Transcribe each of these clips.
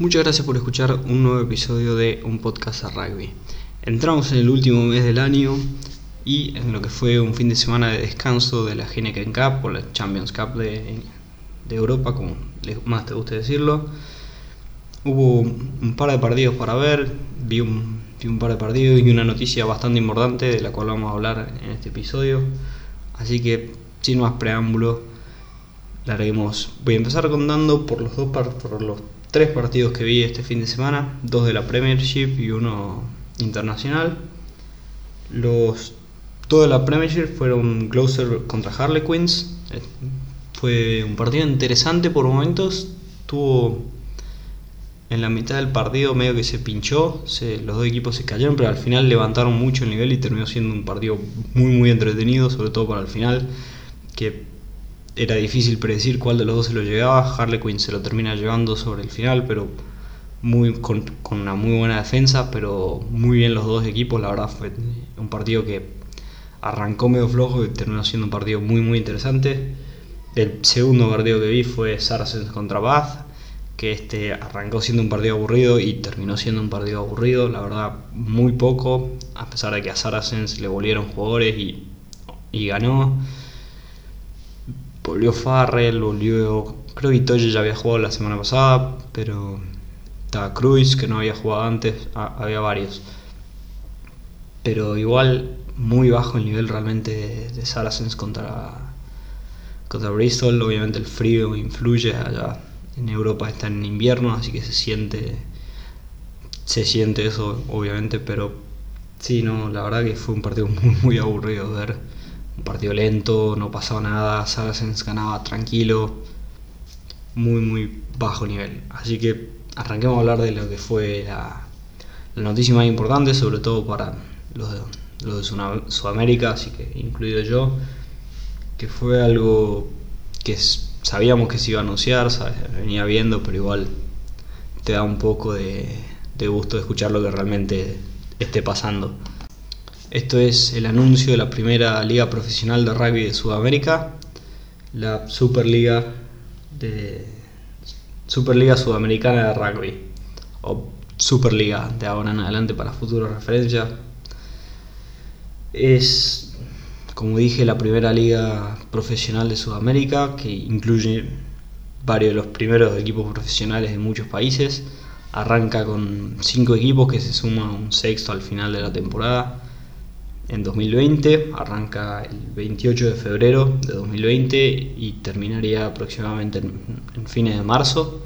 Muchas gracias por escuchar un nuevo episodio de Un Podcast a Rugby. Entramos en el último mes del año y en lo que fue un fin de semana de descanso de la Heineken Cup o la Champions Cup de, Europa, como más te guste decirlo. Hubo un par de partidos para ver, vi un, par de partidos y una noticia bastante importante de la cual vamos a hablar en este episodio. Así que, sin más preámbulo, larguemos. Voy a empezar contando por los dos por los tres partidos que vi este fin de semana, dos de la Premiership y uno internacional. Los de la Premiership fueron Gloucester contra Harlequins. Eh, fue un partido interesante por momentos. Tuvo en la mitad del partido medio que se pinchó, los dos equipos se cayeron, pero al final levantaron mucho el nivel y terminó siendo un partido muy muy entretenido, sobre todo para el final, que era difícil predecir cuál de los dos se lo llevaba. Harlequin se lo termina llevando sobre el final, pero muy, con, una muy buena defensa, pero muy bien los dos equipos. La verdad fue un partido que arrancó medio flojo y terminó siendo un partido muy muy interesante. El segundo partido que vi fue Saracens contra Bath, que este arrancó siendo un partido aburrido y terminó siendo un partido aburrido. La verdad, muy poco, a pesar de que a Saracens le volvieron jugadores y, y ganó. Volvió Farrell, volvió. Creo que Itoye ya había jugado la semana pasada, pero. Estaba Cruz, que no había jugado antes, ah, había varios. Pero igual, muy bajo el nivel realmente de, Saracens contra, contra Bristol. Obviamente el frío influye allá. En Europa está en invierno, así que se siente. Se siente eso, obviamente, pero sí, no, la verdad que fue un partido muy, muy aburrido de ver un partido lento, no pasaba nada, Saracens ganaba tranquilo, muy muy bajo nivel. Así que arranquemos a hablar de lo que fue la, noticia más importante, sobre todo para los de, los de Sudamérica, así que incluido yo, que fue algo que sabíamos que se iba a anunciar, venía viendo, pero igual te da un poco de, de gusto escuchar lo que realmente esté pasando. Esto es el anuncio de la primera liga profesional de rugby de Sudamérica, la Superliga de Superliga Sudamericana de Rugby o Superliga de ahora en adelante para futuras referencias. Es, como dije, la primera liga profesional de Sudamérica que incluye varios de los primeros equipos profesionales de muchos países. Arranca con cinco equipos que se suma un sexto al final de la temporada en 2020, arranca el 28 de febrero de 2020 y terminaría aproximadamente en, fines de marzo.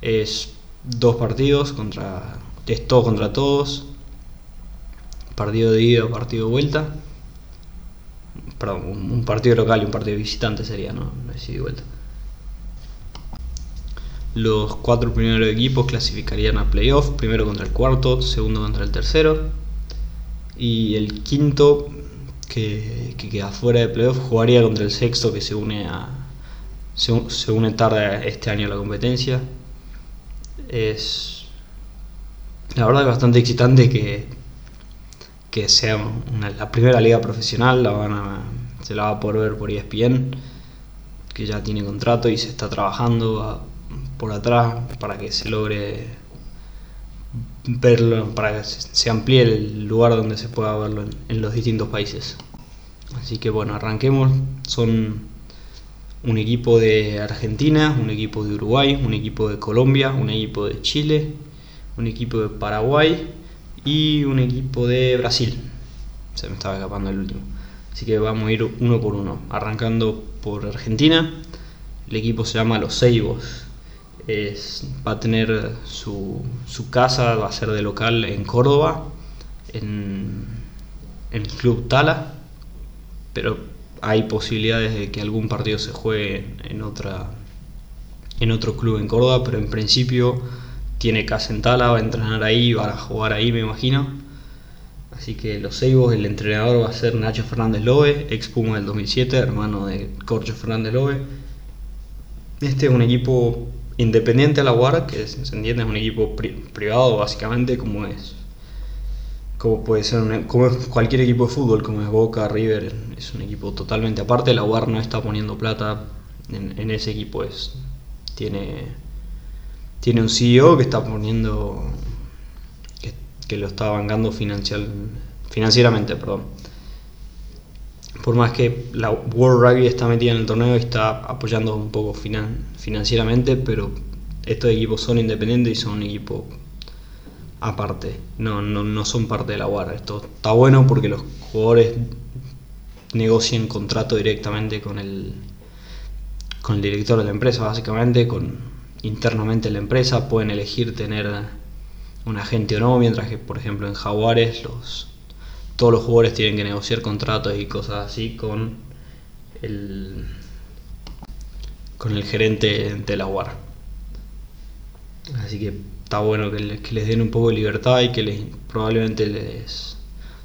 Es dos partidos contra es todo contra todos. Partido de ida, partido de vuelta. Perdón, un, partido local y un partido visitante sería, no, no es ida y vuelta. Los cuatro primeros equipos clasificarían a playoff, primero contra el cuarto, segundo contra el tercero y el quinto, que, queda fuera de playoff, jugaría contra el sexto que se une a. Se, une tarde este año a la competencia. Es. La verdad es bastante excitante que, que sea la primera liga profesional, la van a, se la va a poder ver por ESPN, que ya tiene contrato y se está trabajando por atrás para que se logre verlo, para que se amplíe el lugar donde se pueda verlo en, los distintos países. Así que bueno, arranquemos. Son un equipo de Argentina, un equipo de Uruguay, un equipo de Colombia, un equipo de Chile, un equipo de Paraguay y un equipo de Brasil. Se me estaba escapando el último. Así que vamos a ir uno por uno. Arrancando por Argentina. El equipo se llama Los Ceibos va a tener su, su, casa, va a ser de local en Córdoba, en, el Club Tala, pero hay posibilidades de que algún partido se juegue en, otra, en otro club en Córdoba, pero en principio tiene casa en Tala, va a entrenar ahí, va a jugar ahí, me imagino. Así que los Seibos, el entrenador va a ser Nacho Fernández Lobe, ex Puma del 2007, hermano de Corcho Fernández Lobe. Este es un equipo Independiente a la UAR, que se entiende es un equipo privado básicamente, como es como puede ser como cualquier equipo de fútbol, como es Boca, River, es un equipo totalmente aparte. La UAR no está poniendo plata en, ese equipo, es tiene tiene un CEO que está poniendo que, lo está bancando financieramente, perdón. Por más que la World Rugby está metida en el torneo y está apoyando un poco financieramente, pero estos equipos son independientes y son un equipo aparte, no, no, no son parte de la UAR. Esto está bueno porque los jugadores negocian contrato directamente con el, con el director de la empresa, básicamente, con internamente la empresa, pueden elegir tener un agente o no, mientras que, por ejemplo, en Jaguares los, todos los jugadores tienen que negociar contratos y cosas así con el, con el gerente de la UAR. Así que está bueno que les, den un poco de libertad y que les, probablemente les,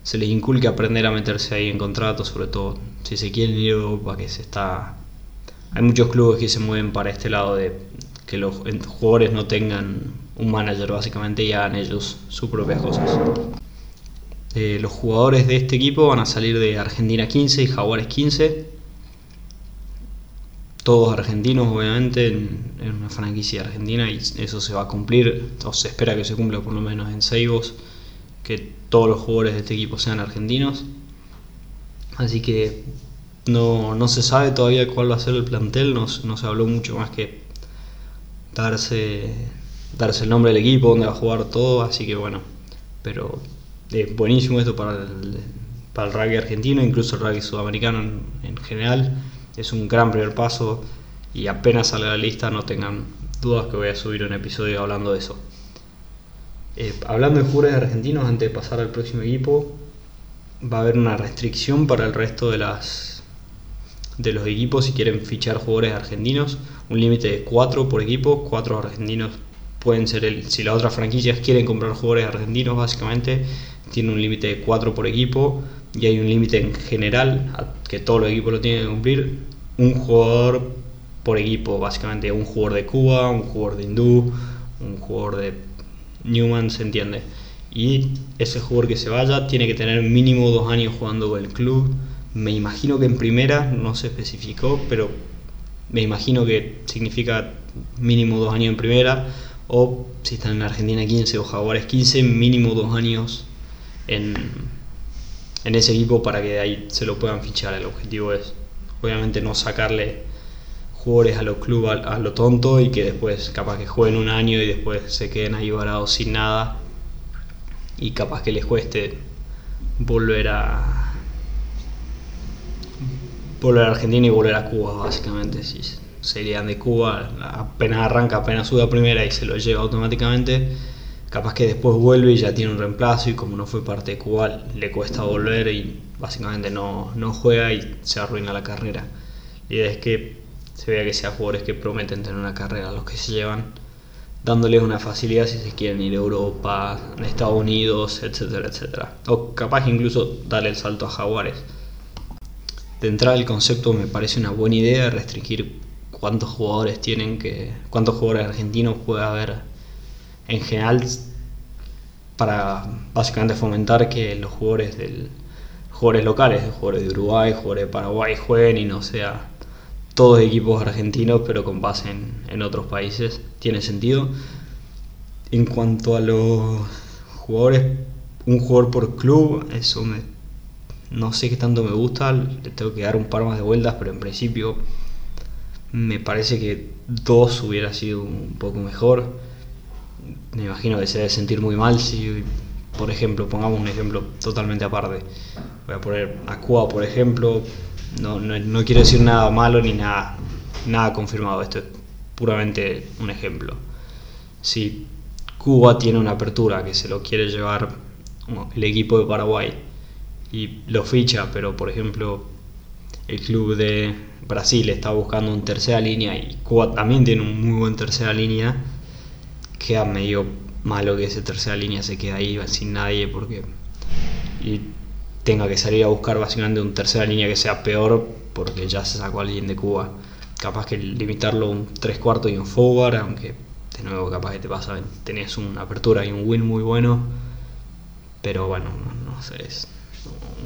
se les inculque aprender a meterse ahí en contratos, sobre todo si se quieren ir a Europa, que se está... Hay muchos clubes que se mueven para este lado de que los jugadores no tengan un manager básicamente y hagan ellos sus propias cosas. Eh, los jugadores de este equipo van a salir de Argentina 15 y Jaguares 15 todos argentinos, obviamente, en, una franquicia argentina y eso se va a cumplir, o se espera que se cumpla por lo menos en Seibos, que todos los jugadores de este equipo sean argentinos. Así que no, no se sabe todavía cuál va a ser el plantel, no, se habló mucho más que darse, darse el nombre del equipo, dónde va a jugar todo, así que bueno, pero es buenísimo esto para el, para el rugby argentino, incluso el rugby sudamericano en, en general. Es un gran primer paso y apenas salga la lista no tengan dudas que voy a subir un episodio hablando de eso. Eh, hablando de jugadores argentinos, antes de pasar al próximo equipo, va a haber una restricción para el resto de las de los equipos si quieren fichar jugadores argentinos, un límite de 4 por equipo, 4 argentinos pueden ser el si las otras franquicias quieren comprar jugadores argentinos básicamente tiene un límite de 4 por equipo y hay un límite en general que todos los equipos lo tienen que cumplir, un jugador por equipo, básicamente un jugador de Cuba, un jugador de Hindú, un jugador de Newman, se entiende. Y ese jugador que se vaya tiene que tener mínimo dos años jugando con el club. Me imagino que en primera no se especificó, pero me imagino que significa mínimo dos años en primera. O si están en Argentina 15 o Jaguares 15, mínimo dos años en, en ese equipo para que de ahí se lo puedan fichar. El objetivo es obviamente no sacarle jugadores a los clubes a, lo tonto y que después capaz que jueguen un año y después se queden ahí varados sin nada y capaz que les cueste volver a volver a Argentina y volver a Cuba básicamente si serían de Cuba apenas arranca apenas sube a primera y se lo lleva automáticamente capaz que después vuelve y ya tiene un reemplazo y como no fue parte de Cuba le cuesta volver y básicamente no, no juega y se arruina la carrera. La idea es que se vea que sean jugadores que prometen tener una carrera, los que se llevan dándoles una facilidad si se quieren ir a Europa, a Estados Unidos, etcétera, etcétera. O capaz incluso darle el salto a Jaguares. De entrada el concepto me parece una buena idea restringir cuántos jugadores tienen que. cuántos jugadores argentinos puede haber en general para básicamente fomentar que los jugadores del jugadores locales, jugadores de Uruguay, jugadores de Paraguay jueguen y no sea todos equipos argentinos pero con base en, otros países, tiene sentido. En cuanto a los jugadores, un jugador por club, eso me, no sé qué tanto me gusta, le tengo que dar un par más de vueltas, pero en principio me parece que dos hubiera sido un poco mejor me imagino que se debe sentir muy mal si, por ejemplo, pongamos un ejemplo totalmente aparte. Voy a poner a Cuba, por ejemplo. No, no, quiero decir nada malo ni nada, nada confirmado. Esto es puramente un ejemplo. Si Cuba tiene una apertura que se lo quiere llevar el equipo de Paraguay y lo ficha, pero por ejemplo el club de Brasil está buscando un tercera línea y Cuba también tiene un muy buen tercera línea, queda medio malo que esa tercera línea se quede ahí sin nadie porque y tenga que salir a buscar básicamente un tercera línea que sea peor porque ya se sacó alguien de Cuba. Capaz que limitarlo un tres cuartos y un forward, aunque de nuevo capaz que te pasa, tenés una apertura y un win muy bueno, pero bueno, no, sé, es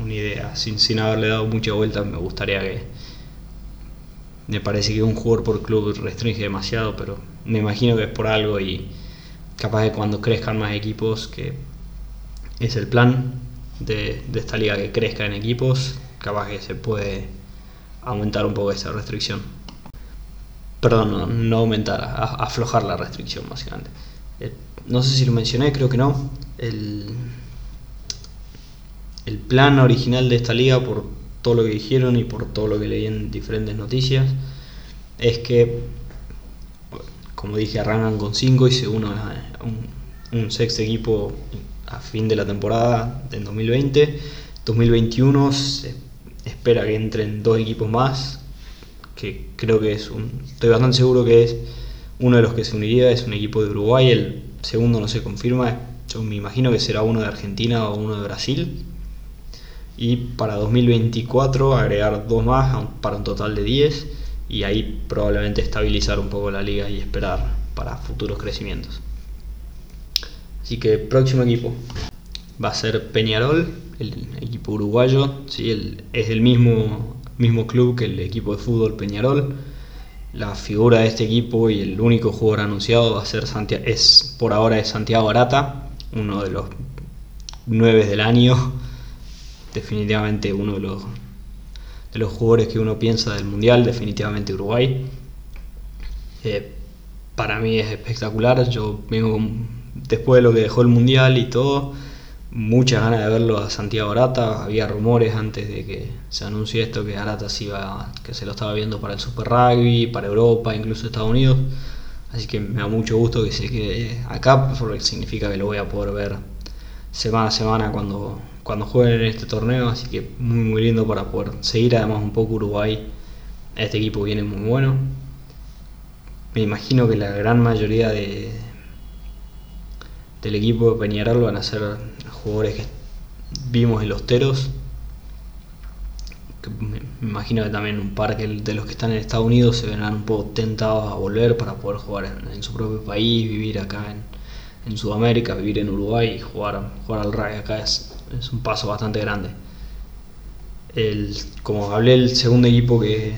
una idea. Sin, sin haberle dado mucha vuelta, me gustaría que. Me parece que un jugador por club restringe demasiado, pero me imagino que es por algo y capaz de cuando crezcan más equipos, que es el plan de, esta liga que crezca en equipos, capaz que se puede aumentar un poco esa restricción. Perdón, no, aumentar, aflojar la restricción básicamente. Eh, no sé si lo mencioné, creo que no. El, el plan original de esta liga, por todo lo que dijeron y por todo lo que leí en diferentes noticias, es que, como dije, arrancan con 5 y se uno un, un sexto equipo a fin de la temporada en 2020. 2021 se espera que entren dos equipos más, que creo que es un, estoy bastante seguro que es uno de los que se uniría, es un equipo de Uruguay, el segundo no se confirma, yo me imagino que será uno de Argentina o uno de Brasil. Y para 2024 agregar dos más para un total de 10 y ahí probablemente estabilizar un poco la liga y esperar para futuros crecimientos. Así que próximo equipo va a ser Peñarol, el equipo uruguayo, ¿sí? es el mismo, mismo club que el equipo de fútbol Peñarol. La figura de este equipo y el único jugador anunciado va a ser Santiago, es por ahora es Santiago Arata, uno de los nueve del año, definitivamente uno de los los jugadores que uno piensa del mundial, definitivamente Uruguay. Eh, para mí es espectacular, yo vengo después de lo que dejó el Mundial y todo, muchas ganas de verlo a Santiago Arata. Había rumores antes de que se anuncie esto que Arata se iba, que se lo estaba viendo para el Super Rugby, para Europa, incluso Estados Unidos. Así que me da mucho gusto que se quede acá, porque significa que lo voy a poder ver semana a semana cuando, cuando jueguen en este torneo. Así que muy muy lindo para poder seguir además un poco Uruguay. Este equipo viene muy bueno. Me imagino que la gran mayoría de, del equipo de Peñarol van a ser jugadores que vimos en los Teros. me imagino que también un par de los que están en Estados Unidos se verán un poco tentados a volver para poder jugar en, su propio país, vivir acá en, Sudamérica, vivir en Uruguay y jugar, jugar al rugby acá es, un paso bastante grande. El, como hablé, el segundo equipo que,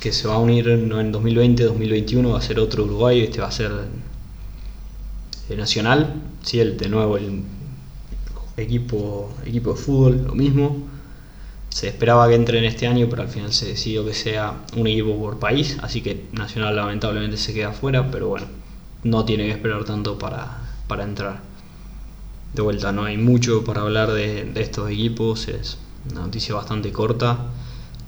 que se va a unir no en 2020-2021 va a ser otro Uruguay, este va a ser Nacional, sí, el, de nuevo el equipo, equipo de fútbol, lo mismo. Se esperaba que entre en este año, pero al final se decidió que sea un equipo por país, así que Nacional lamentablemente se queda fuera, pero bueno, no tiene que esperar tanto para, para entrar. De vuelta, no hay mucho para hablar de, estos equipos, es una noticia bastante corta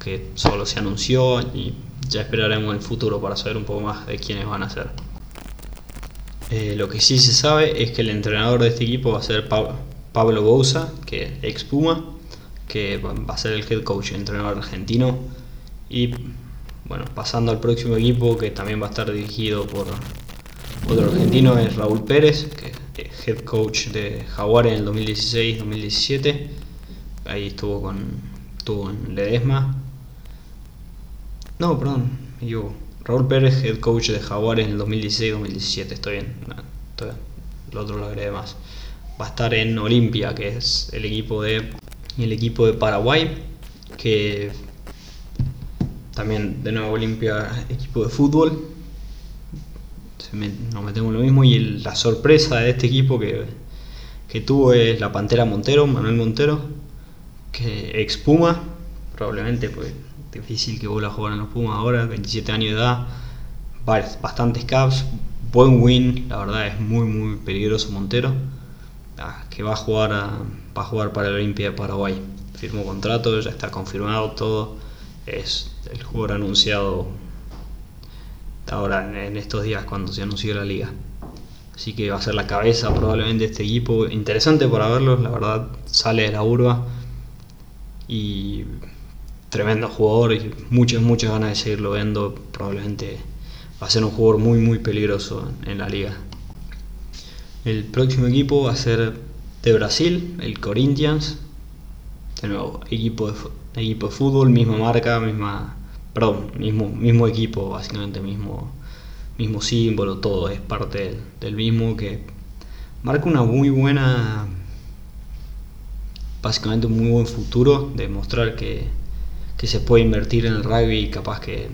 que solo se anunció y ya esperaremos el futuro para saber un poco más de quiénes van a ser. Eh, lo que sí se sabe es que el entrenador de este equipo va a ser Pablo Bouza, que ex Puma, que va a ser el head coach, entrenador argentino. Y bueno, pasando al próximo equipo, que también va a estar dirigido por otro argentino, es Raúl Pérez, que es head coach de Jaguar en el 2016-2017. Ahí estuvo con estuvo en Ledesma. No, perdón, me Raúl Pérez, head coach de Jaguares en el 2016-2017, estoy bien, el otro lo agregué más. Va a estar en Olimpia, que es el equipo de el equipo de Paraguay, que también de nuevo Olimpia, equipo de fútbol. Nos metemos lo mismo y la sorpresa de este equipo que, que tuvo es la Pantera Montero, Manuel Montero, que ex Puma, probablemente pues difícil que vuelva a jugar en los Pumas ahora, 27 años de edad, bastantes caps, buen win, la verdad es muy muy peligroso Montero, ah, que va a jugar a, jugar para el Olimpia de Paraguay. Firmó contrato, ya está confirmado todo, es el jugador anunciado ahora en estos días cuando se anunció la liga. Así que va a ser la cabeza probablemente este equipo. Interesante para verlo, la verdad sale de la urba y tremendo jugador y muchas, muchas ganas de seguirlo viendo. Probablemente va a ser un jugador muy, muy peligroso en la liga. El próximo equipo va a ser de Brasil, el Corinthians. De nuevo, equipo de, equipo de fútbol, misma marca, misma. Perdón, mismo, mismo equipo, básicamente mismo, mismo símbolo, todo es parte del, mismo que marca una muy buena. Básicamente un muy buen futuro, de mostrar que que se puede invertir en el rugby y capaz que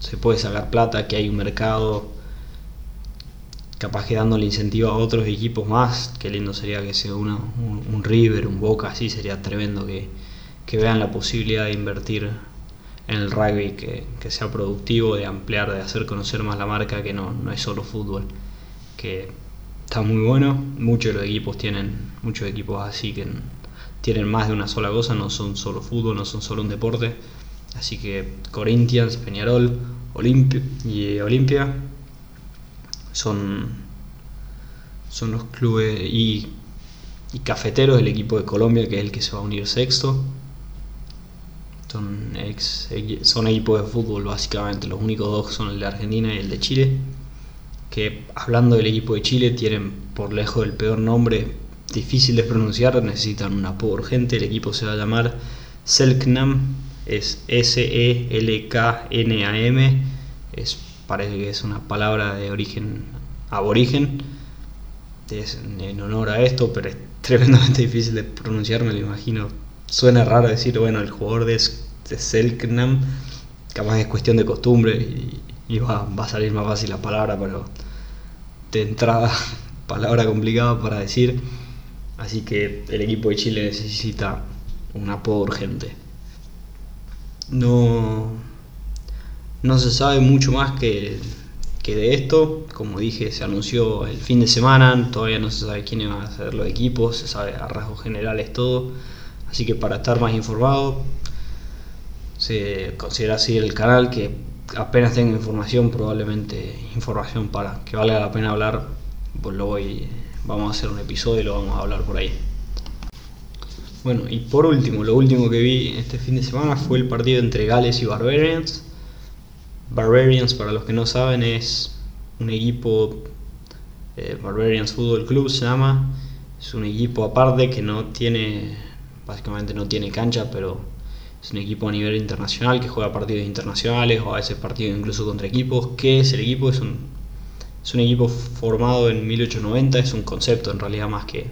se puede sacar plata, que hay un mercado capaz que dándole incentivo a otros equipos más, qué lindo sería que sea una, un, River, un Boca, así sería tremendo que, vean la posibilidad de invertir en el rugby, que, sea productivo, de ampliar, de hacer conocer más la marca, que no, no es solo fútbol, que está muy bueno, muchos de los equipos tienen, muchos equipos así que tienen más de una sola cosa, no son solo fútbol, no son solo un deporte, así que Corinthians, Peñarol, Olimpia y Olimpia son, son los clubes y, Cafeteros, el equipo de Colombia, que es el que se va a unir sexto. Son, ex, son equipos de fútbol básicamente, los únicos dos son el de Argentina y el de Chile. Que hablando del equipo de Chile, tienen por lejos el peor nombre, difícil de pronunciar, necesitan un apodo urgente. El equipo se va a llamar Selknam, es S-E-L-K-N-A-M, es parece que es una palabra de origen aborigen, es en honor a esto, pero es tremendamente difícil de pronunciar, me lo imagino. Suena raro decir, bueno, el jugador de, de Selknam, capaz es cuestión de costumbre y, va, a salir más fácil la palabra, pero de entrada, palabra complicada para decir. Así que el equipo de Chile necesita un apodo urgente. No, no se sabe mucho más que, de esto. Como dije, se anunció el fin de semana, todavía no se sabe quiénes van a ser los equipos, se sabe a rasgos generales todo. Así que para estar más informado, se considera seguir el canal que apenas tenga información, probablemente información para que valga la pena hablar, pues lo voy, vamos a hacer un episodio y lo vamos a hablar por ahí. Bueno, y por último, lo último que vi este fin de semana fue el partido entre Gales y Barbarians. Barbarians, para los que no saben, es un equipo, eh, Barbarians Football Club se llama, es un equipo aparte que no tiene, básicamente no tiene cancha, pero es un equipo a nivel internacional que juega partidos internacionales o a veces partidos incluso contra equipos. ¿Qué es el equipo? Es un, es un equipo formado en 1890, es un concepto en realidad más que,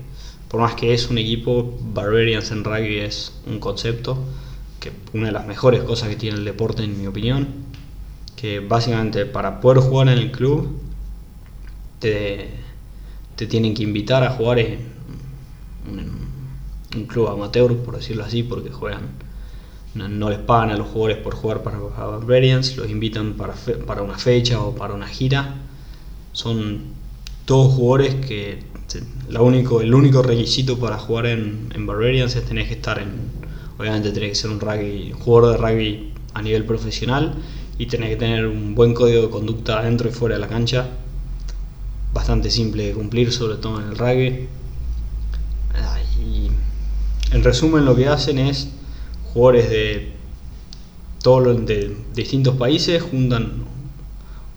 por más que es un equipo, Barbarians en rugby es un concepto, que una de las mejores cosas que tiene el deporte en mi opinión que básicamente para poder jugar en el club te, tienen que invitar a jugar en un, club amateur, por decirlo así, porque juegan, no, les pagan a los jugadores por jugar para Barbarians, los invitan para, para una fecha o para una gira. Son todos jugadores que la único, el único requisito para jugar en, en Barbarians es tener que estar en, obviamente tenés que ser un jugador de rugby a nivel profesional y tenés que tener un buen código de conducta dentro y fuera de la cancha. Bastante simple de cumplir, sobre todo en el rugby. Y en resumen lo que hacen es jugadores de todos de distintos países juntan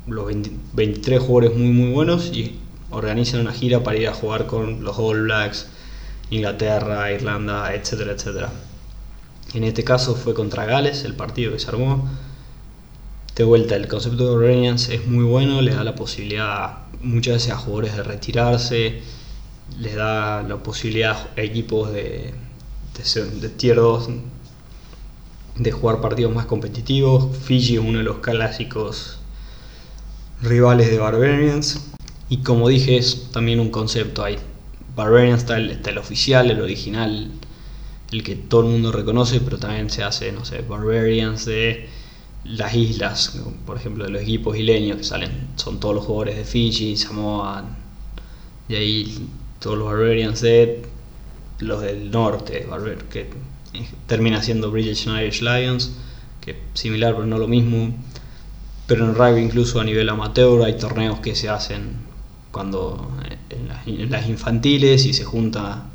los 23 jugadores muy muy buenos y organizan una gira para ir a jugar con los All Blacks, Inglaterra, Irlanda, etcétera, etcétera. En este caso fue contra Gales el partido que se armó de vuelta, el concepto de Barbarians es muy bueno, le da la posibilidad muchas veces a jugadores de retirarse, les da la posibilidad a equipos de, de, de tier 2 de jugar partidos más competitivos. Fiji es uno de los clásicos rivales de Barbarians. Y como dije, es también un concepto. Hay Barbarians está el, está el oficial, el original, el que todo el mundo reconoce, pero también se hace, no sé, Barbarians de las islas, por ejemplo, de los equipos isleños que salen, son todos los jugadores de Fiji, Samoa, y ahí todos los Barbarians de los del norte, que termina siendo British and Irish Lions, que similar pero no lo mismo. Pero en rugby incluso a nivel amateur hay torneos que se hacen cuando en las, infantiles y se junta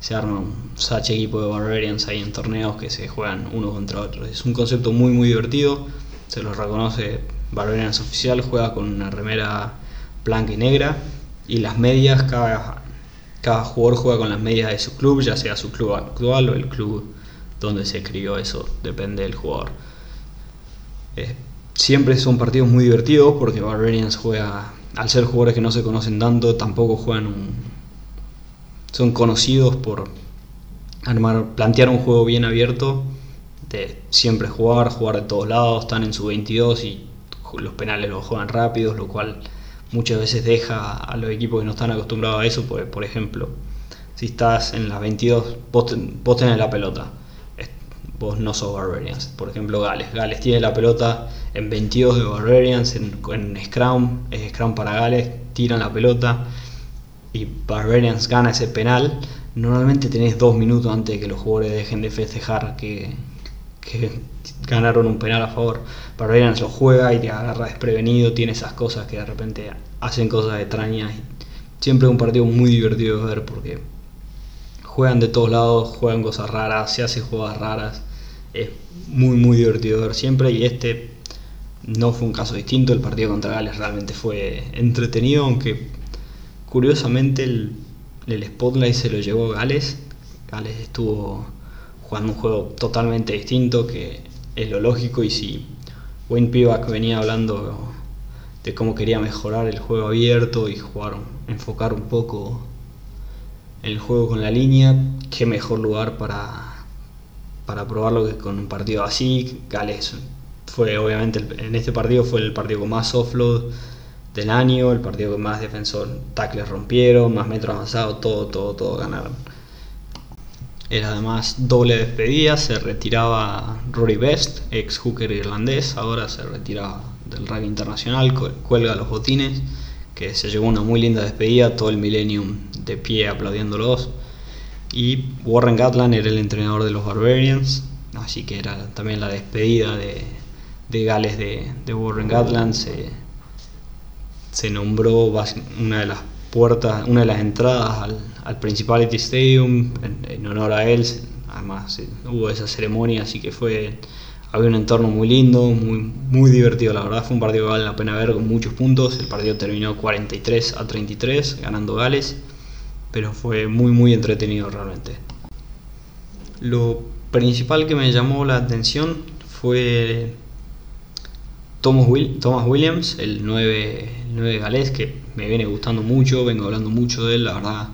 se arma un Sach equipo de Barbarians ahí en torneos que se juegan unos contra otros. Es un concepto muy muy divertido, se lo reconoce Barbarians oficial, juega con una remera blanca y negra y las medias, cada, cada jugador juega con las medias de su club, ya sea su club actual o el club donde se crió, eso depende del jugador. Eh, siempre son partidos muy divertidos porque Barbarians juega, al ser jugadores que no se conocen tanto, tampoco juegan un son conocidos por plantear un juego bien abierto, de siempre jugar, jugar de todos lados, están en su 22 y los penales los juegan rápidos, lo cual muchas veces deja a los equipos que no están acostumbrados a eso, por, ejemplo, si estás en las 22, vos, vos tenés la pelota, vos no sos Barbarians. Por ejemplo, Gales. Gales tiene la pelota en 22 de Barbarians, en, Scrum, es Scrum para Gales, tiran la pelota y Barbarians gana ese penal. Normalmente tenés dos minutos antes de que los jugadores dejen de festejar que, que ganaron un penal a favor. Barbarians lo juega y te agarra desprevenido, tiene esas cosas que de repente hacen cosas extrañas. Siempre es un partido muy divertido de ver porque juegan de todos lados, juegan cosas raras, se hacen jugadas raras. Es muy muy divertido ver siempre y este no fue un caso distinto, el partido contra Gales realmente fue entretenido, aunque curiosamente el, el spotlight se lo llevó Gales. Gales estuvo jugando un juego totalmente distinto, que es lo lógico, y si Wayne Pivac venía hablando de cómo quería mejorar el juego abierto y jugar, enfocar un poco el juego con la línea, qué mejor lugar para, para probarlo que con un partido así. Gales fue obviamente en este partido fue el partido con más offload del año, el partido con más defensor tackles rompieron, más metros avanzados, todo, todo, todo ganaron. Era además doble despedida, se retiraba Rory Best, ex hooker irlandés, ahora se retira del rugby internacional, cuelga los botines, que se llevó una muy linda despedida, todo el millennium de pie aplaudiéndolos. Y Warren Gatland era el entrenador de los Barbarians, así que era también la despedida de, de Gales de, Warren Gatland. Se, se nombró una de las puertas, una de las entradas al, al Principality Stadium en, honor a él. Además hubo esa ceremonia, así que fue había un entorno muy lindo, muy, muy divertido. La verdad fue un partido que vale la pena ver con muchos puntos. El partido terminó 43 a 33, ganando Gales, pero fue muy muy entretenido realmente. Lo principal que me llamó la atención fue Thomas, Williams, el 9, 9 galés, que me viene gustando mucho, vengo hablando mucho de él, la verdad.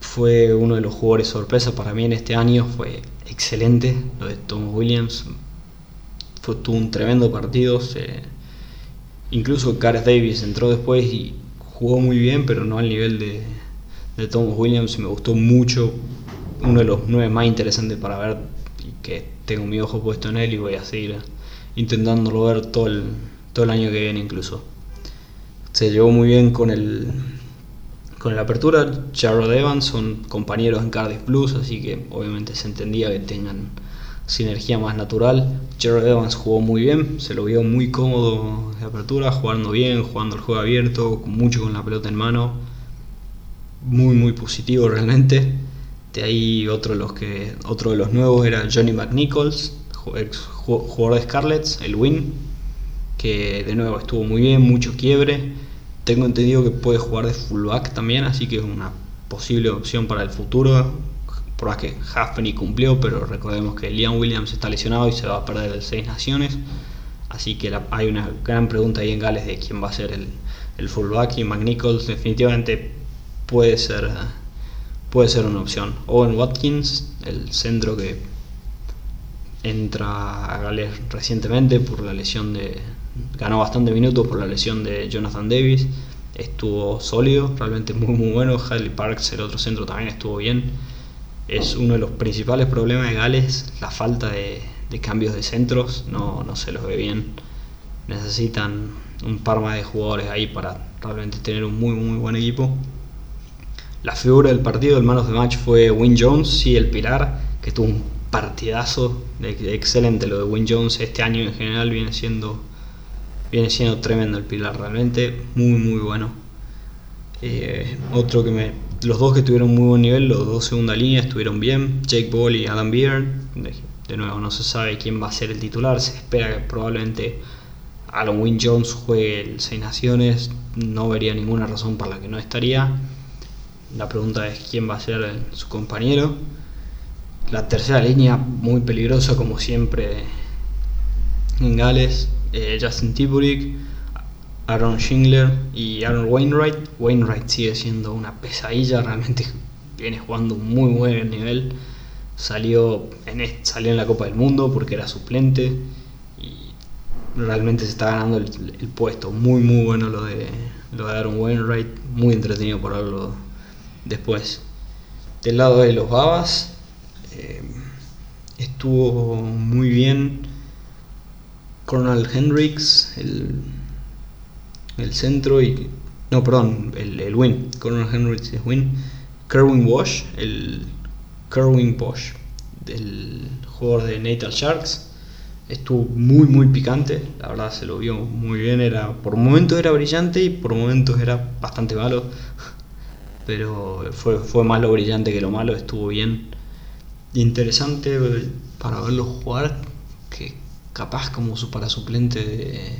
Fue uno de los jugadores sorpresa para mí en este año, fue excelente lo de Thomas Williams. Fue, tuvo un tremendo partido, incluso Gareth Davis entró después y jugó muy bien, pero no al nivel de, de Thomas Williams. Me gustó mucho, uno de los nueve más interesantes para ver, y que tengo mi ojo puesto en él y voy a seguir intentándolo ver todo el, todo el año que viene incluso. Se llevó muy bien con el con la apertura. Jarrod Evans son compañeros en Cardiff Blues, así que obviamente se entendía que tengan sinergia más natural. Jarrod Evans jugó muy bien, se lo vio muy cómodo de apertura, jugando bien, jugando el juego abierto, mucho con la pelota en mano. Muy muy positivo realmente. De ahí otro de los que otro de los nuevos era Johnny McNichols, ex jugador de Scarlets, el Win, que de nuevo estuvo muy bien, mucho quiebre. Tengo entendido que puede jugar de fullback también, así que es una posible opción para el futuro. Por que Halfpenny cumplió, pero recordemos que Liam Williams está lesionado y se va a perder el Seis Naciones. Así que hay una gran pregunta ahí en Gales de quién va a ser el, el fullback y McNichols definitivamente puede ser, puede ser una opción. Owen Watkins, el centro que entra a Gales recientemente por la lesión de. ganó bastante minutos por la lesión de Jonathan Davis. Estuvo sólido, realmente muy muy bueno. Hadley Parks, el otro centro, también estuvo bien. Es uno de los principales problemas de Gales, la falta de, cambios de centros, no, no se los ve bien. Necesitan un par más de jugadores ahí para realmente tener un muy muy buen equipo. La figura del partido, el man of the match fue Win Jones, sí, el pilar, que tuvo un partidazo, excelente lo de Win Jones este año en general viene siendo viene siendo tremendo el pilar realmente muy muy bueno eh, otro que me los dos que tuvieron muy buen nivel los dos segunda línea estuvieron bien. Jake Ball y Adam Beard de, nuevo no se sabe quién va a ser el titular se espera que probablemente Alan Win Jones juegue el Seis Naciones no vería ninguna razón para la que no estaría. La pregunta es quién va a ser su compañero. La tercera línea muy peligrosa como siempre en Gales, eh, Justin Tiburik, Aaron Schindler y Aaron Wainwright. Wainwright sigue siendo una pesadilla, realmente viene jugando un muy buen nivel. Salió en, salió en la Copa del Mundo porque era suplente y realmente se está ganando el, puesto. Muy, muy bueno lo de, lo de Aaron Wainwright, muy entretenido por verlo después. Del lado de los Babas, eh, estuvo muy bien Colonel Hendricks, el, el centro y. No, perdón, el, el win. Colonel Hendricks es win. Kerwin Wash, el Kerwin Bosch, del jugador de Natal Sharks. Estuvo muy muy picante, la verdad se lo vio muy bien, era por momentos era brillante y por momentos era bastante malo. Pero fue, fue más lo brillante que lo malo, estuvo bien. Interesante para verlo jugar, que capaz como su para suplente de,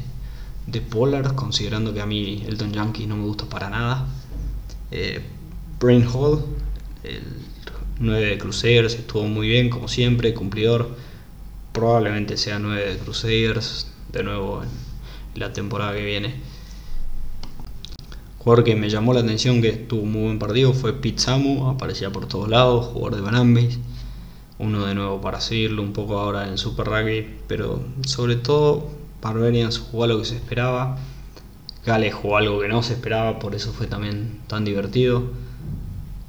de Pollard, considerando que a mí Elton Yankee no me gusta para nada. Eh, Brain Hall, el 9 de Crusaders, estuvo muy bien, como siempre, cumplidor. Probablemente sea 9 de Crusaders de nuevo en la temporada que viene. Jugador que me llamó la atención, que estuvo muy buen partido, fue Pete Samu, aparecía por todos lados, jugador de Banambis. Uno de nuevo para seguirlo un poco ahora en Super Rugby, pero sobre todo Barbarians jugó lo que se esperaba. Gales jugó algo que no se esperaba, por eso fue también tan divertido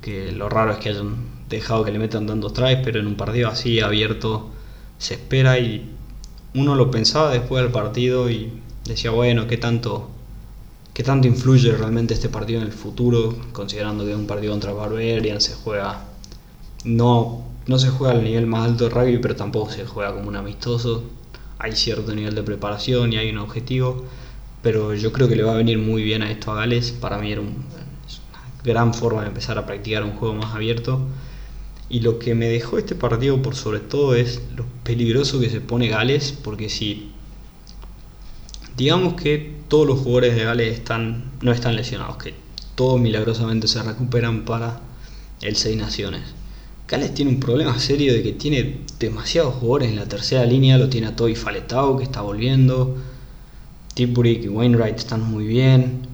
que lo raro es que hayan dejado que le metan tantos tries, pero en un partido así abierto se espera y uno lo pensaba después del partido y decía, bueno, ¿qué tanto, qué tanto influye realmente este partido en el futuro? Considerando que un partido contra Barbarian se juega, no, no se juega al nivel más alto de rugby, pero tampoco se juega como un amistoso. Hay cierto nivel de preparación y hay un objetivo, pero yo creo que le va a venir muy bien a esto a Gales. Para mí era un, gran forma de empezar a practicar un juego más abierto. Y lo que me dejó este partido por sobre todo es lo peligroso que se pone Gales, porque si digamos que todos los jugadores de Gales están, no están lesionados, que todos milagrosamente se recuperan para el Seis Naciones. Gales tiene un problema serio de que tiene demasiados jugadores en la tercera línea, lo tiene a Toy Faletao que está volviendo, Tipuric y Wainwright están muy bien,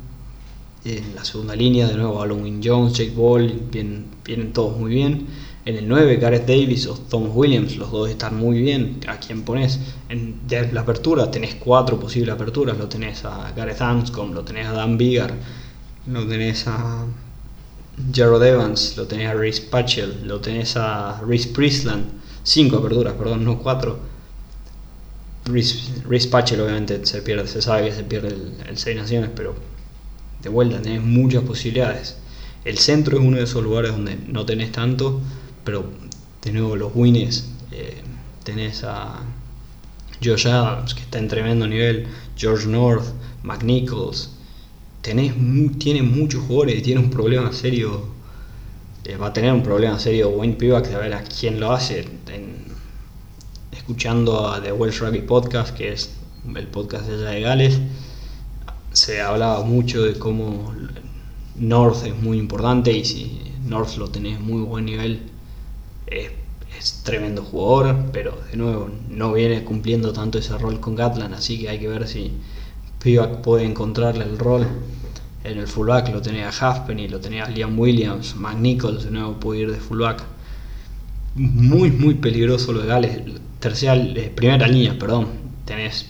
en la segunda línea, de nuevo Halloween Jones, Jake Ball, vienen, todos muy bien. En el 9, Gareth Davis o Tom Williams, los dos están muy bien. ¿A quién pones? En la apertura tenés cuatro posibles aperturas. Lo tenés a Gareth Anscombe, lo tenés a Dan Biggar, lo tenés a Jared Evans, lo tenés a Reese Patchell, lo tenés a Reese Priestland. Cinco aperturas, perdón, no cuatro. Reese, Patchell obviamente se pierde, se sabe que se pierde el, el Seis Naciones, pero de vuelta tenés muchas posibilidades. El centro es uno de esos lugares donde no tenés tanto, pero de nuevo los wins, eh, tenés a Josh Adams, que está en tremendo nivel, George North, McNichols, tenés tiene muchos jugadores, tiene un problema serio, eh, va a tener un problema serio Wayne Pivac de ver a quién lo hace, escuchando a The Welsh Rugby Podcast, que es el podcast de allá de Gales, se hablaba mucho de cómo North es muy importante y si North lo tenés muy buen nivel es, tremendo jugador, pero de nuevo no viene cumpliendo tanto ese rol con Gatland, así que hay que ver si Puede encontrarle el rol. En el fullback lo tenía Halfpenny, lo tenía Liam Williams, McNichols de nuevo puede ir de fullback. Muy, muy peligroso lo de Gales. Tercera, eh, primera línea, perdón. Tenés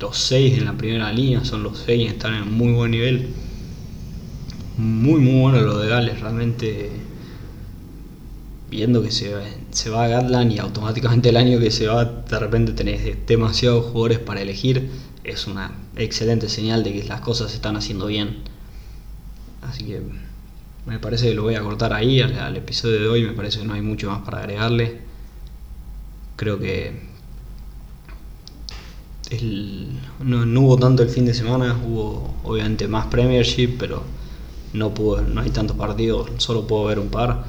los seis en la primera línea, son los seis, están en muy buen nivel. Muy, muy bueno lo de Gales, realmente viendo que se, se va a Gatland y automáticamente el año que se va de repente tenés demasiados jugadores para elegir, es una excelente señal de que las cosas se están haciendo bien. Así que me parece que lo voy a cortar ahí al, episodio de hoy, me parece que no hay mucho más para agregarle. Creo que no, hubo tanto el fin de semana, hubo obviamente más Premiership, pero no, pudo, no hay tantos partidos, solo puedo ver un par.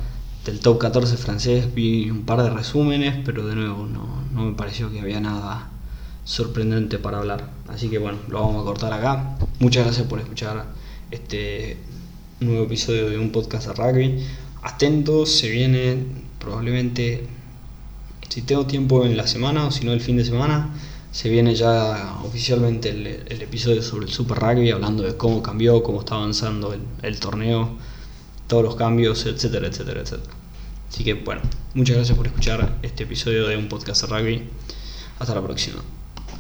Del top 14 francés vi un par de resúmenes, pero de nuevo no, me pareció que había nada sorprendente para hablar. Así que bueno, lo vamos a cortar acá. Muchas gracias por escuchar este nuevo episodio de un podcast de rugby. Atentos, se viene probablemente, si tengo tiempo en la semana o si no el fin de semana, se viene ya oficialmente el, episodio sobre el Super Rugby, hablando de cómo cambió, cómo está avanzando el, torneo, todos los cambios, etcétera, etcétera, etcétera. Así que bueno, muchas gracias por escuchar este episodio de un podcast de rugby. Hasta la próxima.